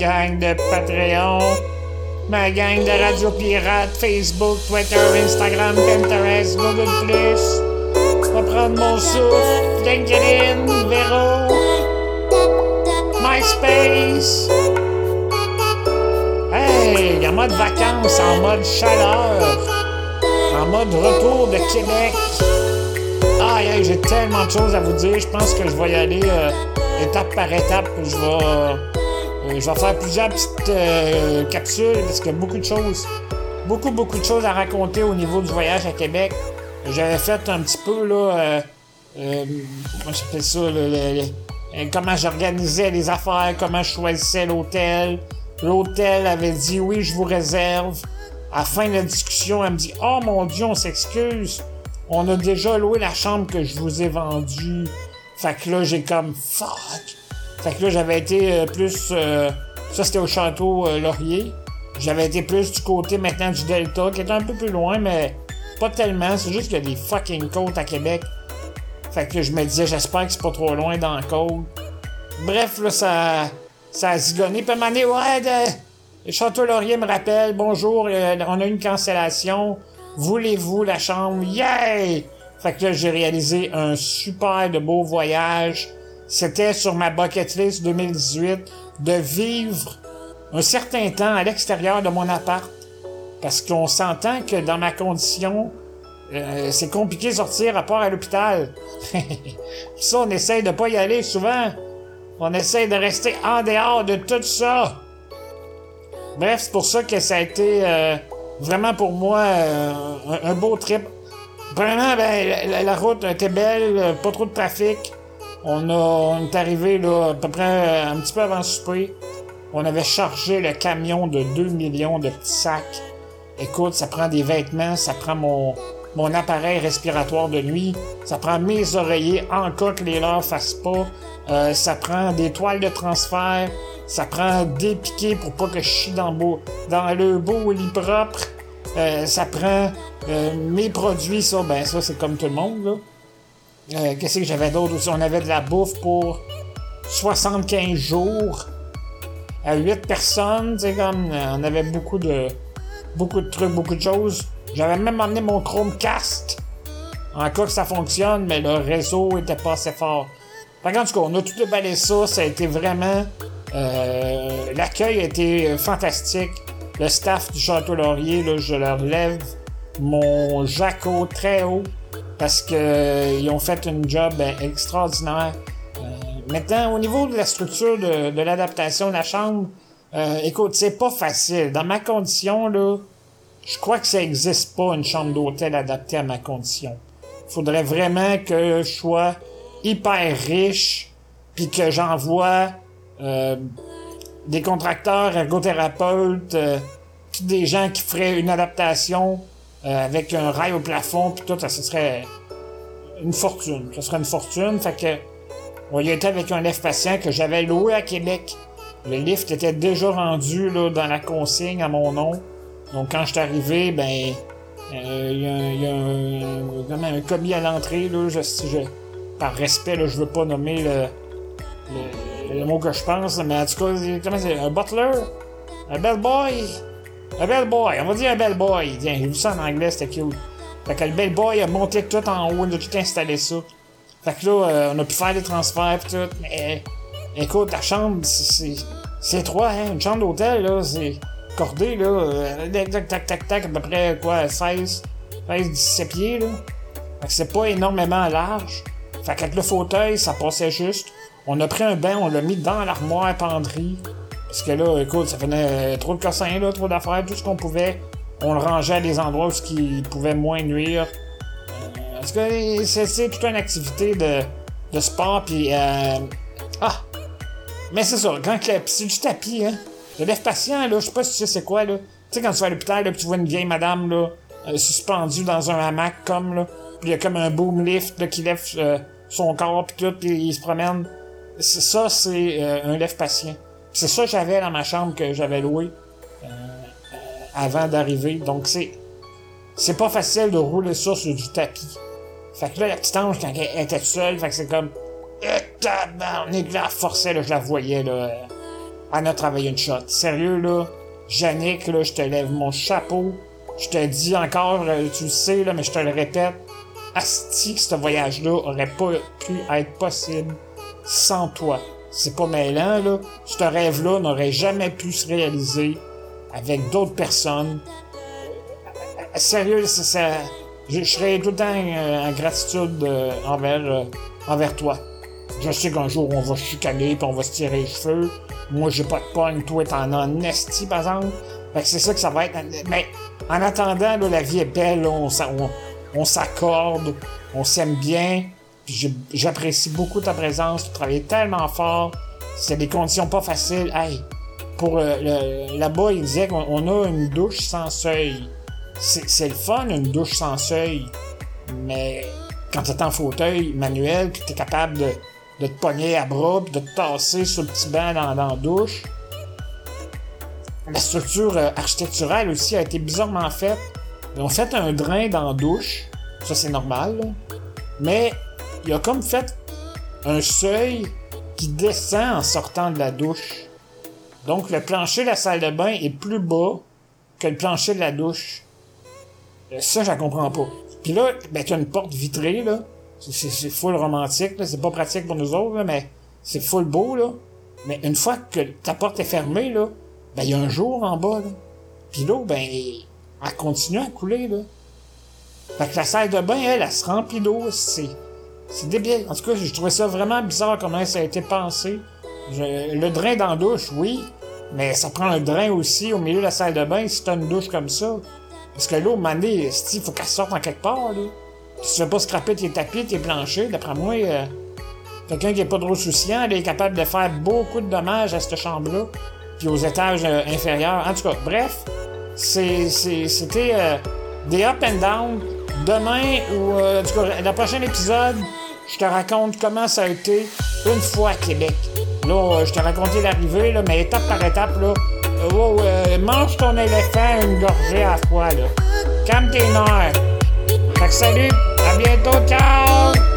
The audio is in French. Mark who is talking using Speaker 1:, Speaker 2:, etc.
Speaker 1: gang de Patreon, ma gang de Radio Pirate, Facebook, Twitter, Instagram, Pinterest, Google+. Je vais prendre mon souffle, LinkedIn, Vero, MySpace. Hey, en mode vacances, en mode chaleur, en mode retour de Québec. Aïe, j'ai tellement de choses à vous dire. Je pense que je vais y aller euh, étape par étape. Je vais, euh, je vais faire plusieurs petites euh, capsules parce qu'il y a beaucoup de choses. Beaucoup, beaucoup de choses à raconter au niveau du voyage à Québec. J'avais fait un petit peu, là, comment j'appelle ça, comment j'organisais les affaires, comment je choisissais l'hôtel. L'hôtel avait dit oui, je vous réserve. À la fin de la discussion, elle me dit Oh mon Dieu, on s'excuse. On a déjà loué la chambre que je vous ai vendue. Fait que là, j'ai comme fuck. Fait que là, j'avais été euh, plus. Euh, ça, c'était au château euh, Laurier. J'avais été plus du côté maintenant du Delta, qui est un peu plus loin, mais pas tellement. C'est juste qu'il y a des fucking côtes à Québec. Fait que je me disais, j'espère que c'est pas trop loin dans le côte. Bref, là, ça, ça a zigonné. Puis à un ouais, de, Château Laurier me rappelle, bonjour, on a une cancellation. Voulez-vous la chambre? Yay! Fait que là, j'ai réalisé un super de beau voyage. C'était sur ma bucket list 2018 de vivre un certain temps à l'extérieur de mon appart. Parce qu'on s'entend que dans ma condition, euh, c'est compliqué de sortir à part à l'hôpital. ça, on essaye de pas y aller souvent. On essaye de rester en dehors de tout ça. Bref, c'est pour ça que ça a été euh, vraiment pour moi euh, un, beau trip. Vraiment, ben, la, route était belle, pas trop de trafic. On, est arrivé là, à peu près euh, un petit peu avant le souper. On avait chargé le camion de 2 millions de petits sacs. Écoute, ça prend des vêtements, ça prend mon, mon appareil respiratoire de nuit, ça prend mes oreillers en que les leurs fassent pas, ça prend des toiles de transfert, ça prend des piquets pour pas que je chie dans, beau, dans le beau lit propre. Euh, ça prend euh, mes produits, ça, ben ça c'est comme tout le monde. Euh, qu'est-ce que j'avais d'autre aussi? On avait de la bouffe pour 75 jours à 8 personnes. Comme on avait beaucoup de beaucoup de trucs, beaucoup de choses. J'avais même emmené mon Chromecast en cas que ça fonctionne, mais le réseau était pas assez fort. Par contre, on a tout déballé ça, ça a été vraiment euh, l'accueil a été fantastique. Le staff du Château Laurier, je leur lève mon jaco très haut parce qu'ils euh, ont fait un job euh, extraordinaire. maintenant, au niveau de la structure de, l'adaptation de la chambre, écoute, c'est pas facile. Dans ma condition, là, je crois que ça n'existe pas une chambre d'hôtel adaptée à ma condition. Faudrait vraiment que je sois hyper riche, puis que j'envoie euh, des contracteurs, ergothérapeutes, euh, des gens qui feraient une adaptation euh, avec un rail au plafond, puis tout, ça, serait une fortune. Ça serait une fortune. Fait que on y était avec un lift patient que j'avais loué à Québec. Le lift était déjà rendu là, dans la consigne à mon nom. Donc quand je suis arrivé, ben il y a, un, un, commis à l'entrée. Là, par respect, là, je veux pas nommer le, le mot que je pense, mais en tout cas, comment c'est Un butler? Un bellboy Un bellboy, on va dire un bellboy. Tiens, j'ai vu ça en anglais, c'était cute. Fait que le bellboy a monté tout en haut, il a tout installé ça. Fait que là, euh, on a pu faire des transferts pis tout, mais écoute, ta chambre, c'est. C'est trois, hein, une chambre d'hôtel, là, c'est cordé, là, euh, tac, tac, tac, tac, à peu près, quoi, 16, 16, 17 pieds, là. Fait que c'est pas énormément large. Fait qu'avec le fauteuil, ça passait juste. On a pris un bain, on l'a mis dans l'armoire penderie. Parce que là, écoute, ça venait trop de cossins, là, trop d'affaires, tout ce qu'on pouvait. On le rangeait à des endroits où qui pouvait moins nuire. Euh, parce que c'est toute une activité de, de sport, puis... Euh... Ah! Mais c'est ça, quand c'est du tapis, hein. Le lève patient, là, je sais pas si tu sais c'est quoi, là. Tu sais, quand tu vas à l'hôpital, là, tu vois une vieille madame, là, euh, suspendue dans un hamac, comme, là. Puis il y a comme un boom lift, là, qui lève euh, son corps, puis tout, puis il se promène ça, c'est euh, un lève patient. C'est ça que j'avais dans ma chambre que j'avais loué euh, avant d'arriver. Donc c'est c'est pas facile de rouler ça sur du tapis. Fait que là, la petite ange, quand elle était seule, fait que c'est comme... Euh, tabarnak, là, forçait, là, je la voyais, là. on a travaillé une shot. Sérieux, là, Yannick, là, je te lève mon chapeau. Je te dis encore, euh, tu le sais, là, mais je te le répète. Asti ce voyage-là aurait pas pu être possible sans toi. C'est pas mêlant, là. Ce rêve-là n'aurait jamais pu se réaliser avec d'autres personnes. Sérieux, ça, je, serais tout le temps euh, en gratitude euh, envers, envers toi. Je sais qu'un jour on va chicaner puis on va se tirer les cheveux. Moi j'ai pas de pogne, toi t'en as un esti par exemple. Fait que c'est ça que ça va être. Mais en attendant, là, la vie est belle, on, on, s'accorde, on s'aime bien. J'apprécie beaucoup ta présence, tu travailles tellement fort. C'est des conditions pas faciles. Hey, pour euh, là-bas, il disait qu'on a une douche sans seuil. C'est le fun, une douche sans seuil. Mais quand t'es en fauteuil manuel, puis t'es capable de, de te pogner à bras, puis de te tasser sur le petit banc dans, dans la douche. La structure euh, architecturale aussi a été bizarrement faite. Ils ont fait un drain dans la douche, ça c'est normal, mais il a comme fait un seuil qui descend en sortant de la douche. Donc le plancher de la salle de bain est plus bas que le plancher de la douche. Euh, ça, je comprends pas. Puis là, ben, tu as une porte vitrée, là. C'est full romantique. C'est pas pratique pour nous autres, mais c'est full beau, là. Mais une fois que ta porte est fermée, là, ben, il y a un jour en bas, là. Puis l'eau, ben, elle continue à couler, là. Fait que la salle de bain, elle, elle se remplit d'eau. C'est, c'est débile. En tout cas, je trouvais ça vraiment bizarre comment ça a été pensé. le drain dans la douche, oui. Mais ça prend un drain aussi au milieu de la salle de bain si t'as une douche comme ça. Parce que l'eau, mané, il faut qu'elle sorte en quelque part, là. Tu veux pas scraper tes tapis, tes planchers, d'après moi, euh, quelqu'un qui est pas trop souciant, il est capable de faire beaucoup de dommages à cette chambre-là, puis aux étages euh, inférieurs. En tout cas, bref, c'était euh, des up and down. Demain, ou en tout cas, le prochain épisode, je te raconte comment ça a été une fois à Québec. Là, je t'ai raconté l'arrivée, là, mais étape par étape, là. mange ton éléphant une gorgée à fois, là. Calme tes nerfs. Fait que salut! À bientôt, ciao